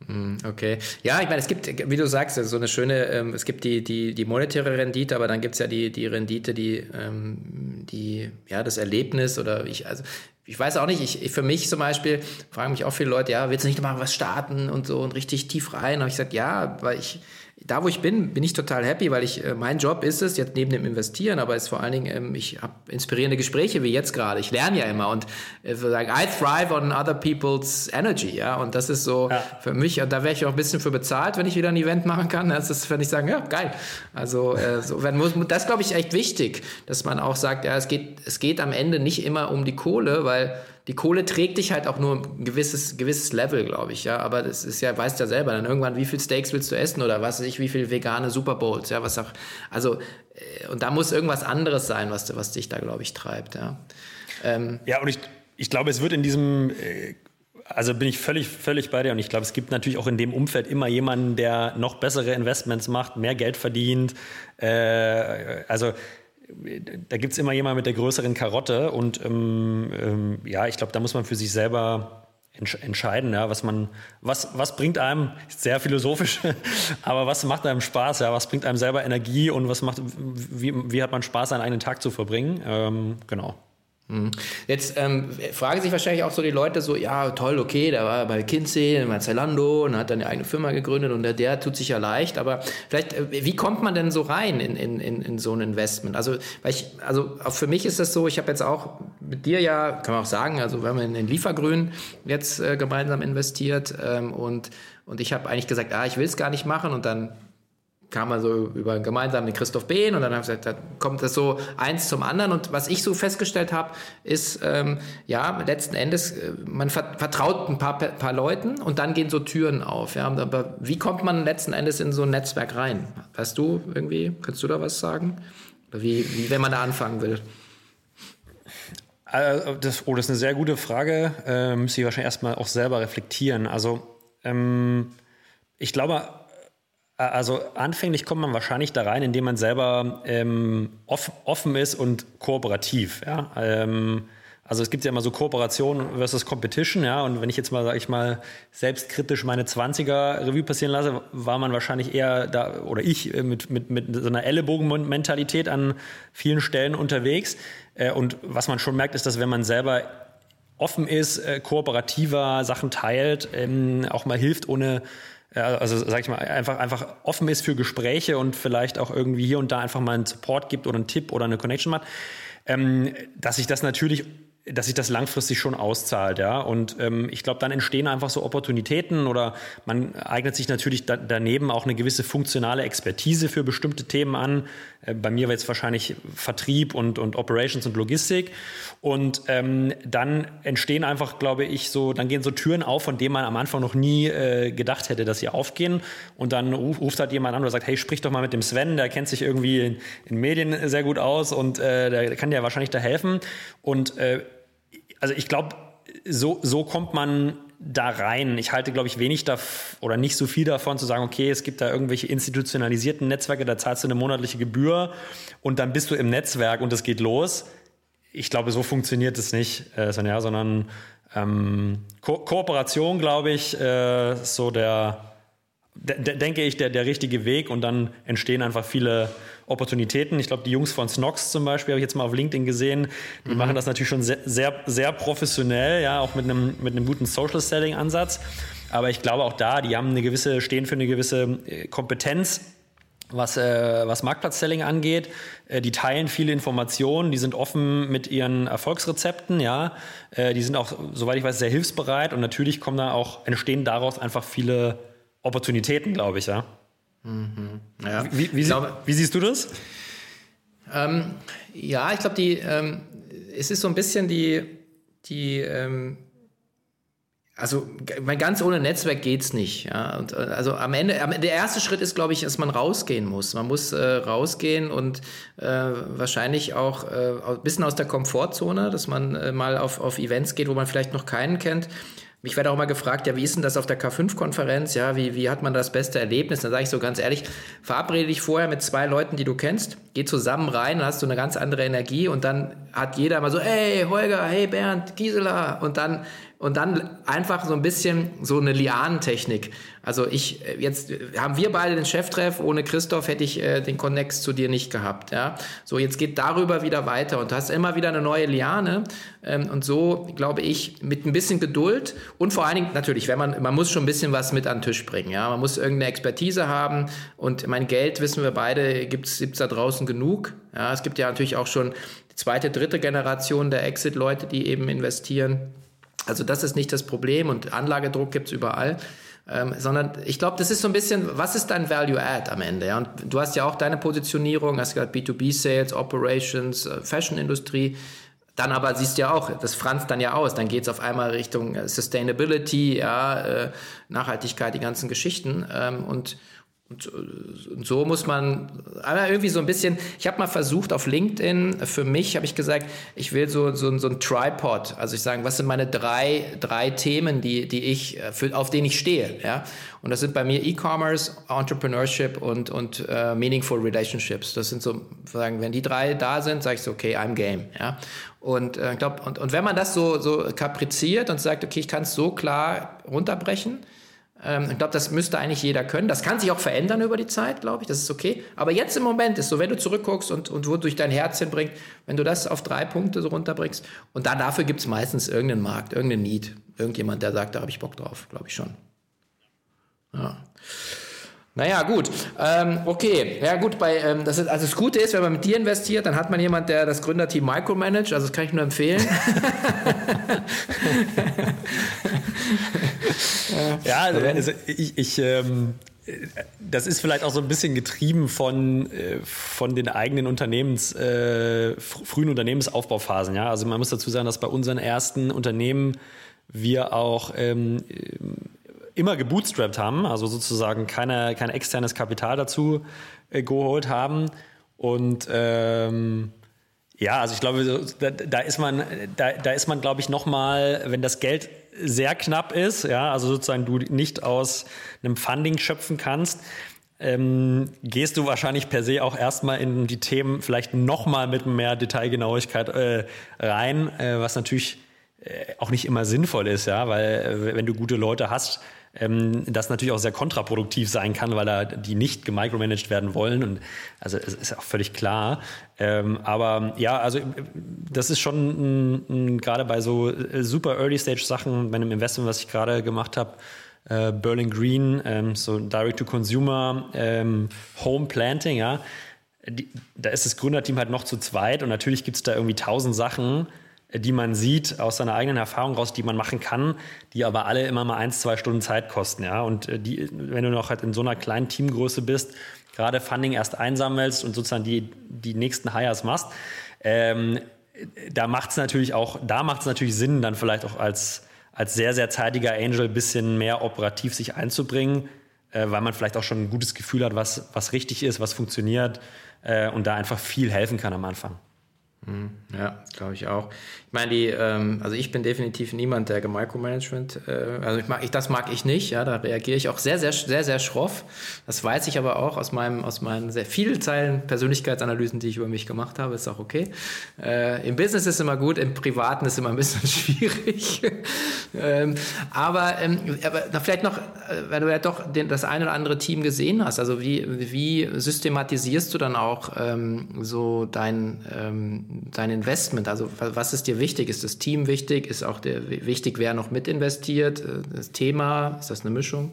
Hm, okay. Ja, ich meine, es gibt, wie du sagst, so eine schöne, ähm, es gibt die, die, die monetäre Rendite, aber dann gibt es ja die, die Rendite, die, ähm, die, ja, das Erlebnis oder ich, also ich weiß auch nicht, ich, ich für mich zum Beispiel fragen mich auch viele Leute, ja, willst du nicht mal was starten und so und richtig tief rein? Aber ich gesagt, ja, weil ich, da wo ich bin, bin ich total happy, weil ich, äh, mein Job ist es, jetzt neben dem Investieren, aber ist vor allen Dingen, ähm, ich habe inspirierende Gespräche wie jetzt gerade. Ich lerne ja immer und äh, sagen, I thrive on other people's energy, ja. Und das ist so ja. für mich, und da wäre ich auch ein bisschen für bezahlt, wenn ich wieder ein Event machen kann. Das ist, wenn ich sagen, ja, geil. Also äh, so, wenn, muss, das glaube ich echt wichtig, dass man auch sagt, ja, es geht, es geht am Ende nicht immer um die Kohle, weil die Kohle trägt dich halt auch nur ein gewisses, gewisses Level, glaube ich, ja. Aber das ist ja, weißt ja selber, dann irgendwann, wie viel Steaks willst du essen oder was weiß ich, wie viel vegane Super Bowls, ja, was auch, also, äh, und da muss irgendwas anderes sein, was, was dich da, glaube ich, treibt, ja. Ähm, ja, und ich, ich glaube, es wird in diesem, äh, also bin ich völlig, völlig bei dir und ich glaube, es gibt natürlich auch in dem Umfeld immer jemanden, der noch bessere Investments macht, mehr Geld verdient, äh, also, da gibt es immer jemand mit der größeren Karotte und ähm, ähm, ja, ich glaube, da muss man für sich selber entsch entscheiden, ja, was man, was, was bringt einem, sehr philosophisch, [LAUGHS] aber was macht einem Spaß, ja, was bringt einem selber Energie und was macht, wie, wie hat man Spaß, einen eigenen Tag zu verbringen, ähm, genau. Mhm. Jetzt ähm, fragen sich wahrscheinlich auch so die Leute so, ja toll, okay, der war bei Kinsey, bei Zalando und hat dann eine eigene Firma gegründet und der, der tut sich ja leicht, aber vielleicht, äh, wie kommt man denn so rein in, in, in, in so ein Investment? Also, weil ich, also für mich ist das so, ich habe jetzt auch mit dir ja, kann man auch sagen, also wir haben in, in Liefergrün jetzt äh, gemeinsam investiert ähm, und, und ich habe eigentlich gesagt, ah, ich will es gar nicht machen und dann kam also über gemeinsam den Christoph Behn und dann habe ich gesagt, da kommt das so eins zum anderen. Und was ich so festgestellt habe, ist, ähm, ja, letzten Endes, äh, man vertraut ein paar, paar Leuten und dann gehen so Türen auf. Ja, aber wie kommt man letzten Endes in so ein Netzwerk rein? Weißt du irgendwie, kannst du da was sagen? Wie, wie wenn man da anfangen will? Äh, das, oh, das ist eine sehr gute Frage. Äh, müsste ich wahrscheinlich erstmal auch selber reflektieren. Also, ähm, ich glaube, also anfänglich kommt man wahrscheinlich da rein, indem man selber ähm, off, offen ist und kooperativ. Ja? Ähm, also es gibt ja immer so Kooperation versus Competition, ja. Und wenn ich jetzt mal, sag ich mal, selbstkritisch meine 20er Revue passieren lasse, war man wahrscheinlich eher da, oder ich, äh, mit, mit, mit so einer Ellenbogenmentalität an vielen Stellen unterwegs. Äh, und was man schon merkt, ist, dass wenn man selber offen ist, äh, kooperativer Sachen teilt, ähm, auch mal hilft, ohne ja, also sag ich mal, einfach, einfach offen ist für Gespräche und vielleicht auch irgendwie hier und da einfach mal einen Support gibt oder einen Tipp oder eine Connection macht, ähm, dass sich das natürlich dass sich das langfristig schon auszahlt, ja. Und ähm, ich glaube, dann entstehen einfach so Opportunitäten oder man eignet sich natürlich da, daneben auch eine gewisse funktionale Expertise für bestimmte Themen an. Äh, bei mir war jetzt wahrscheinlich Vertrieb und, und Operations und Logistik. Und ähm, dann entstehen einfach, glaube ich, so, dann gehen so Türen auf, von denen man am Anfang noch nie äh, gedacht hätte, dass sie aufgehen. Und dann ruft, ruft halt jemand an und sagt, hey, sprich doch mal mit dem Sven, der kennt sich irgendwie in, in Medien sehr gut aus und äh, der kann dir wahrscheinlich da helfen. Und äh, also ich glaube, so, so kommt man da rein. Ich halte, glaube ich, wenig davon oder nicht so viel davon zu sagen, okay, es gibt da irgendwelche institutionalisierten Netzwerke, da zahlst du eine monatliche Gebühr und dann bist du im Netzwerk und es geht los. Ich glaube, so funktioniert es nicht, äh, Sonja, sondern ähm, Ko Kooperation, glaube ich, äh, so der, de denke ich, der, der richtige Weg und dann entstehen einfach viele Opportunitäten. Ich glaube, die Jungs von Snox zum Beispiel habe ich jetzt mal auf LinkedIn gesehen. Die mhm. machen das natürlich schon sehr, sehr, sehr professionell, ja, auch mit einem, mit einem guten Social Selling Ansatz. Aber ich glaube auch da, die haben eine gewisse, stehen für eine gewisse äh, Kompetenz was, äh, was Marktplatz-Selling angeht. Äh, die teilen viele Informationen, die sind offen mit ihren Erfolgsrezepten, ja. Äh, die sind auch, soweit ich weiß, sehr hilfsbereit und natürlich kommen da auch, entstehen daraus einfach viele Opportunitäten, glaube ich, ja. Mhm. Ja. Wie, wie, glaube, wie, siehst du das? Ähm, ja, ich glaube, die, ähm, es ist so ein bisschen die, die, ähm, also ganz ohne Netzwerk geht's nicht. Ja? Und, äh, also am Ende, der erste Schritt ist, glaube ich, dass man rausgehen muss. Man muss äh, rausgehen und äh, wahrscheinlich auch äh, ein bisschen aus der Komfortzone, dass man äh, mal auf, auf Events geht, wo man vielleicht noch keinen kennt. Mich werde auch mal gefragt, ja, wie ist denn das auf der K5-Konferenz? Ja, wie, wie hat man das beste Erlebnis? Dann sage ich so ganz ehrlich, verabrede dich vorher mit zwei Leuten, die du kennst, geh zusammen rein, dann hast du eine ganz andere Energie und dann hat jeder mal so, hey Holger, hey Bernd, Gisela und dann und dann einfach so ein bisschen so eine Lianentechnik. Also ich, äh, jetzt haben wir beide den Cheftreff, ohne Christoph hätte ich äh, den Connex zu dir nicht gehabt, ja. So, jetzt geht darüber wieder weiter und du hast immer wieder eine neue Liane ähm, und so, glaube ich, mit ein bisschen Geduld und vor allen Dingen, natürlich, wenn man, man muss schon ein bisschen was mit an den Tisch bringen, ja. Man muss irgendeine Expertise haben und mein Geld, wissen wir beide, gibt's gibt's da draußen genug, ja. Es gibt ja natürlich auch schon die zweite, dritte Generation der Exit-Leute, die eben investieren. Also das ist nicht das Problem und Anlagedruck gibt's überall. Ähm, sondern ich glaube, das ist so ein bisschen, was ist dein Value Add am Ende? Ja? Und du hast ja auch deine Positionierung, hast gesagt B2B Sales, Operations, äh, Fashion Industrie. Dann aber siehst du ja auch, das franzt dann ja aus. Dann geht's auf einmal Richtung äh, Sustainability, ja, äh, Nachhaltigkeit, die ganzen Geschichten. Ähm, und und, und, so muss man, aber irgendwie so ein bisschen, ich habe mal versucht auf LinkedIn, für mich habe ich gesagt, ich will so, so, so ein Tripod, also ich sage, was sind meine drei, drei Themen, die, die ich, für, auf denen ich stehe, ja. Und das sind bei mir E-Commerce, Entrepreneurship und, und uh, Meaningful Relationships. Das sind so, sagen, wenn die drei da sind, sage ich so, okay, I'm game, ja. Und, äh, glaub, und, und wenn man das so, so kapriziert und sagt, okay, ich kann es so klar runterbrechen, ich glaube, das müsste eigentlich jeder können. Das kann sich auch verändern über die Zeit, glaube ich. Das ist okay. Aber jetzt im Moment ist so, wenn du zurückguckst und, und wo durch dein Herz hinbringt, wenn du das auf drei Punkte so runterbringst, und dann dafür gibt es meistens irgendeinen Markt, irgendeinen Need, irgendjemand, der sagt, da habe ich Bock drauf, glaube ich schon. Ja. Naja, gut. Ähm, okay, ja gut, bei, ähm, das ist, also das Gute ist, wenn man mit dir investiert, dann hat man jemand, der das Gründerteam micromanagt, also das kann ich nur empfehlen. [LAUGHS] [LAUGHS] ja, also, also ich, ich ähm, das ist vielleicht auch so ein bisschen getrieben von, äh, von den eigenen Unternehmens, äh, frühen Unternehmensaufbauphasen. Ja? Also man muss dazu sagen, dass bei unseren ersten Unternehmen wir auch ähm, immer gebootstrapped haben, also sozusagen keine, kein externes Kapital dazu äh, geholt haben. Und ähm, ja, also ich glaube, da, da ist man, da, da ist man, glaube ich, nochmal, wenn das Geld sehr knapp ist, ja, also sozusagen du nicht aus einem Funding schöpfen kannst, ähm, gehst du wahrscheinlich per se auch erstmal in die Themen vielleicht nochmal mit mehr Detailgenauigkeit äh, rein, äh, was natürlich äh, auch nicht immer sinnvoll ist, ja, weil äh, wenn du gute Leute hast, ähm, das natürlich auch sehr kontraproduktiv sein kann, weil da die nicht gemicromanaged werden wollen. Und also es ist auch völlig klar. Ähm, aber ja, also das ist schon gerade bei so äh, super Early-Stage-Sachen, bei einem Investment, was ich gerade gemacht habe, äh, Berlin Green, ähm, so Direct-to-Consumer, ähm, Home Planting, ja. Die, da ist das Gründerteam halt noch zu zweit und natürlich gibt es da irgendwie tausend Sachen, die man sieht aus seiner eigenen Erfahrung raus, die man machen kann, die aber alle immer mal eins, zwei Stunden Zeit kosten. Ja? Und äh, die, wenn du noch halt in so einer kleinen Teamgröße bist, gerade Funding erst einsammelst und sozusagen die, die nächsten Hires machst, ähm, da macht es natürlich auch, da macht es natürlich Sinn, dann vielleicht auch als, als sehr, sehr zeitiger Angel ein bisschen mehr operativ sich einzubringen, äh, weil man vielleicht auch schon ein gutes Gefühl hat, was, was richtig ist, was funktioniert äh, und da einfach viel helfen kann am Anfang. Hm, ja, glaube ich auch. Ich meine, die, ähm, also ich bin definitiv niemand, der Micromanagement, äh, also ich mag, ich, das mag ich nicht, ja, da reagiere ich auch sehr, sehr, sehr, sehr schroff. Das weiß ich aber auch aus meinem, aus meinen sehr vielen Teilen Persönlichkeitsanalysen, die ich über mich gemacht habe, ist auch okay. Äh, Im Business ist immer gut, im Privaten ist immer ein bisschen [LAUGHS] schwierig. Ähm, aber, ähm, aber vielleicht noch, äh, weil du ja doch den, das eine oder andere Team gesehen hast, also wie, wie systematisierst du dann auch ähm, so dein, ähm, dein Investment? Also was ist dir wichtig? Ist das Team wichtig? Ist auch der, wichtig, wer noch mit investiert? Äh, das Thema? Ist das eine Mischung?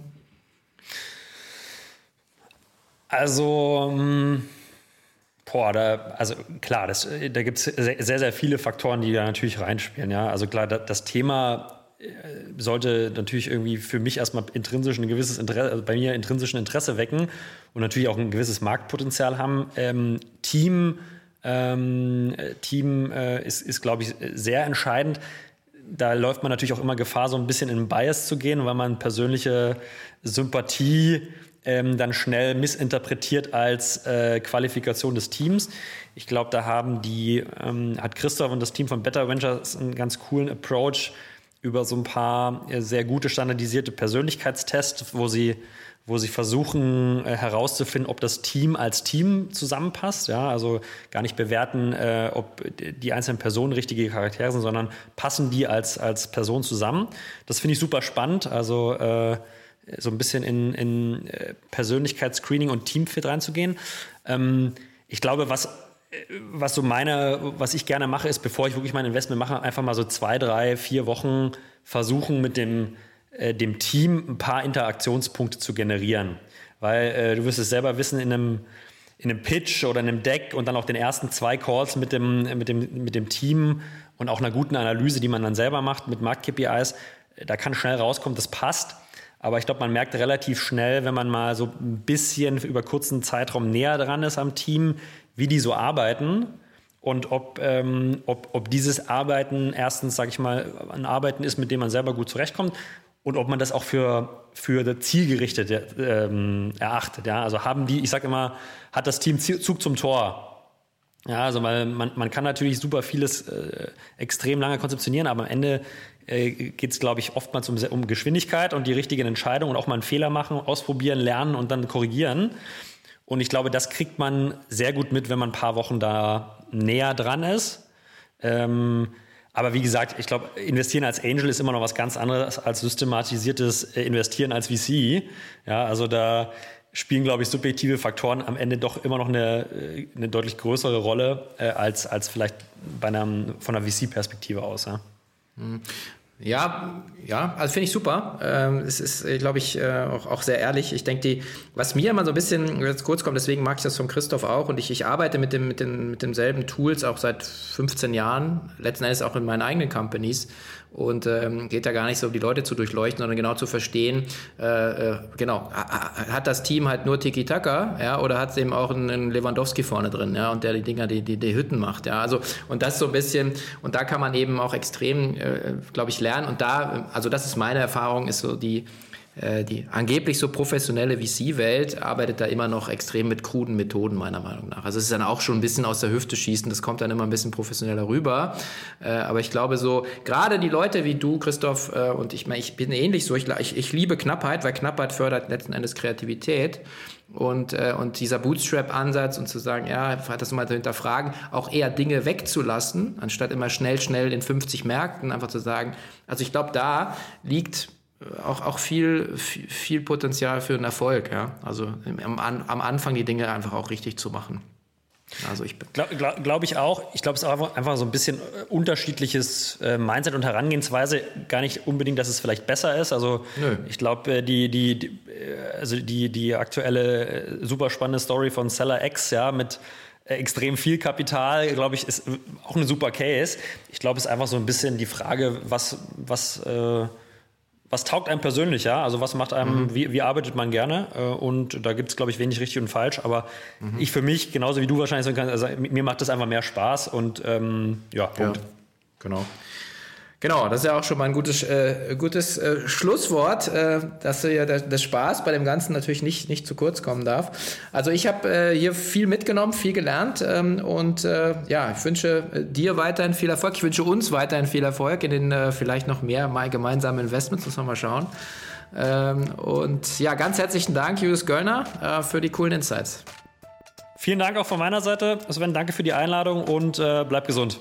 Also, hm, boah, da, also klar, das, da gibt es sehr, sehr viele Faktoren, die da natürlich reinspielen. Ja? Also klar, das Thema äh, sollte natürlich irgendwie für mich erstmal intrinsisch ein gewisses Interesse, also bei mir intrinsischen Interesse wecken und natürlich auch ein gewisses Marktpotenzial haben. Ähm, Team, ähm, Team äh, ist, ist glaube ich, sehr entscheidend. Da läuft man natürlich auch immer Gefahr, so ein bisschen in Bias zu gehen, weil man persönliche Sympathie ähm, dann schnell missinterpretiert als äh, Qualifikation des Teams. Ich glaube, da haben die, ähm, hat Christoph und das Team von Better Ventures einen ganz coolen Approach über so ein paar äh, sehr gute standardisierte Persönlichkeitstests, wo sie wo sie versuchen äh, herauszufinden, ob das Team als Team zusammenpasst. Ja, also gar nicht bewerten, äh, ob die einzelnen Personen richtige Charaktere sind, sondern passen die als, als Person zusammen. Das finde ich super spannend. Also äh, so ein bisschen in, in äh, Persönlichkeitsscreening und Teamfit reinzugehen. Ähm, ich glaube, was, was so meine, was ich gerne mache, ist, bevor ich wirklich mein Investment mache, einfach mal so zwei, drei, vier Wochen versuchen, mit dem, äh, dem Team ein paar Interaktionspunkte zu generieren. Weil äh, du wirst es selber wissen, in einem, in einem Pitch oder in einem Deck und dann auch den ersten zwei Calls mit dem, mit dem, mit dem Team und auch einer guten Analyse, die man dann selber macht mit Markt-KPIs, da kann schnell rauskommen, das passt. Aber ich glaube, man merkt relativ schnell, wenn man mal so ein bisschen über kurzen Zeitraum näher dran ist am Team, wie die so arbeiten und ob, ähm, ob, ob dieses Arbeiten erstens, sage ich mal, ein Arbeiten ist, mit dem man selber gut zurechtkommt und ob man das auch für, für zielgerichtet ähm, erachtet. Ja? Also haben die, ich sage immer, hat das Team Zug zum Tor. Ja, also weil man, man kann natürlich super vieles äh, extrem lange konzeptionieren, aber am Ende äh, geht es, glaube ich, oftmals um, um Geschwindigkeit und die richtigen Entscheidungen und auch mal einen Fehler machen, ausprobieren, lernen und dann korrigieren. Und ich glaube, das kriegt man sehr gut mit, wenn man ein paar Wochen da näher dran ist. Ähm, aber wie gesagt, ich glaube, investieren als Angel ist immer noch was ganz anderes als systematisiertes äh, Investieren als VC. Ja, also da spielen, glaube ich, subjektive Faktoren am Ende doch immer noch eine, äh, eine deutlich größere Rolle äh, als, als vielleicht bei einem, von einer VC-Perspektive aus. Ja. Ja, ja, also finde ich super. Ähm, es ist, äh, glaube ich, äh, auch, auch sehr ehrlich. Ich denke, die, was mir immer so ein bisschen jetzt kurz kommt, deswegen mag ich das von Christoph auch und ich, ich arbeite mit, dem, mit, den, mit demselben Tools auch seit 15 Jahren, letzten Endes auch in meinen eigenen Companies und ähm, geht da gar nicht so, um die Leute zu durchleuchten, sondern genau zu verstehen, äh, äh, genau, hat das Team halt nur Tiki-Taka, ja, oder hat es eben auch einen Lewandowski vorne drin, ja, und der die Dinger, die, die, die Hütten macht, ja, also, und das so ein bisschen, und da kann man eben auch extrem, äh, glaube ich, lernen, und da, also das ist meine Erfahrung, ist so die, die angeblich so professionelle VC-Welt arbeitet da immer noch extrem mit kruden Methoden, meiner Meinung nach. Also es ist dann auch schon ein bisschen aus der Hüfte schießen, das kommt dann immer ein bisschen professioneller rüber. Äh, aber ich glaube so, gerade die Leute wie du, Christoph, äh, und ich meine, ich bin ähnlich so, ich, ich, ich liebe Knappheit, weil Knappheit fördert letzten Endes Kreativität. Und, äh, und dieser Bootstrap-Ansatz und zu sagen, ja, das mal zu hinterfragen, auch eher Dinge wegzulassen, anstatt immer schnell, schnell in 50 Märkten einfach zu sagen, also ich glaube, da liegt auch, auch viel, viel, viel Potenzial für einen Erfolg. Ja? Also am, am Anfang die Dinge einfach auch richtig zu machen. Also ich glaube glaub, glaub ich auch. Ich glaube, es ist auch einfach so ein bisschen äh, unterschiedliches äh, Mindset und Herangehensweise. Gar nicht unbedingt, dass es vielleicht besser ist. Also Nö. ich glaube, äh, die, die, die, äh, also die, die aktuelle super spannende Story von Seller X, ja, mit extrem viel Kapital, glaube ich, ist auch eine super Case. Ich glaube, es ist einfach so ein bisschen die Frage, was, was äh, was taugt einem persönlich, ja? Also was macht einem, mhm. wie, wie, arbeitet man gerne? Äh, und da gibt es, glaube ich, wenig richtig und falsch. Aber mhm. ich für mich, genauso wie du wahrscheinlich sagen kannst, also mir macht das einfach mehr Spaß und ähm, ja, Punkt. Ja, genau. Genau, das ist ja auch schon mal ein gutes, äh, gutes äh, Schlusswort, äh, dass ja der, der Spaß bei dem Ganzen natürlich nicht, nicht zu kurz kommen darf. Also ich habe äh, hier viel mitgenommen, viel gelernt ähm, und äh, ja, ich wünsche äh, dir weiterhin viel Erfolg. Ich wünsche uns weiterhin viel Erfolg in den vielleicht noch mehr mal gemeinsamen Investments, muss man mal schauen. Ähm, und ja, ganz herzlichen Dank, Julius Göllner, für die coolen Insights. Vielen Dank auch von meiner Seite. Sven, danke für die Einladung und bleib gesund.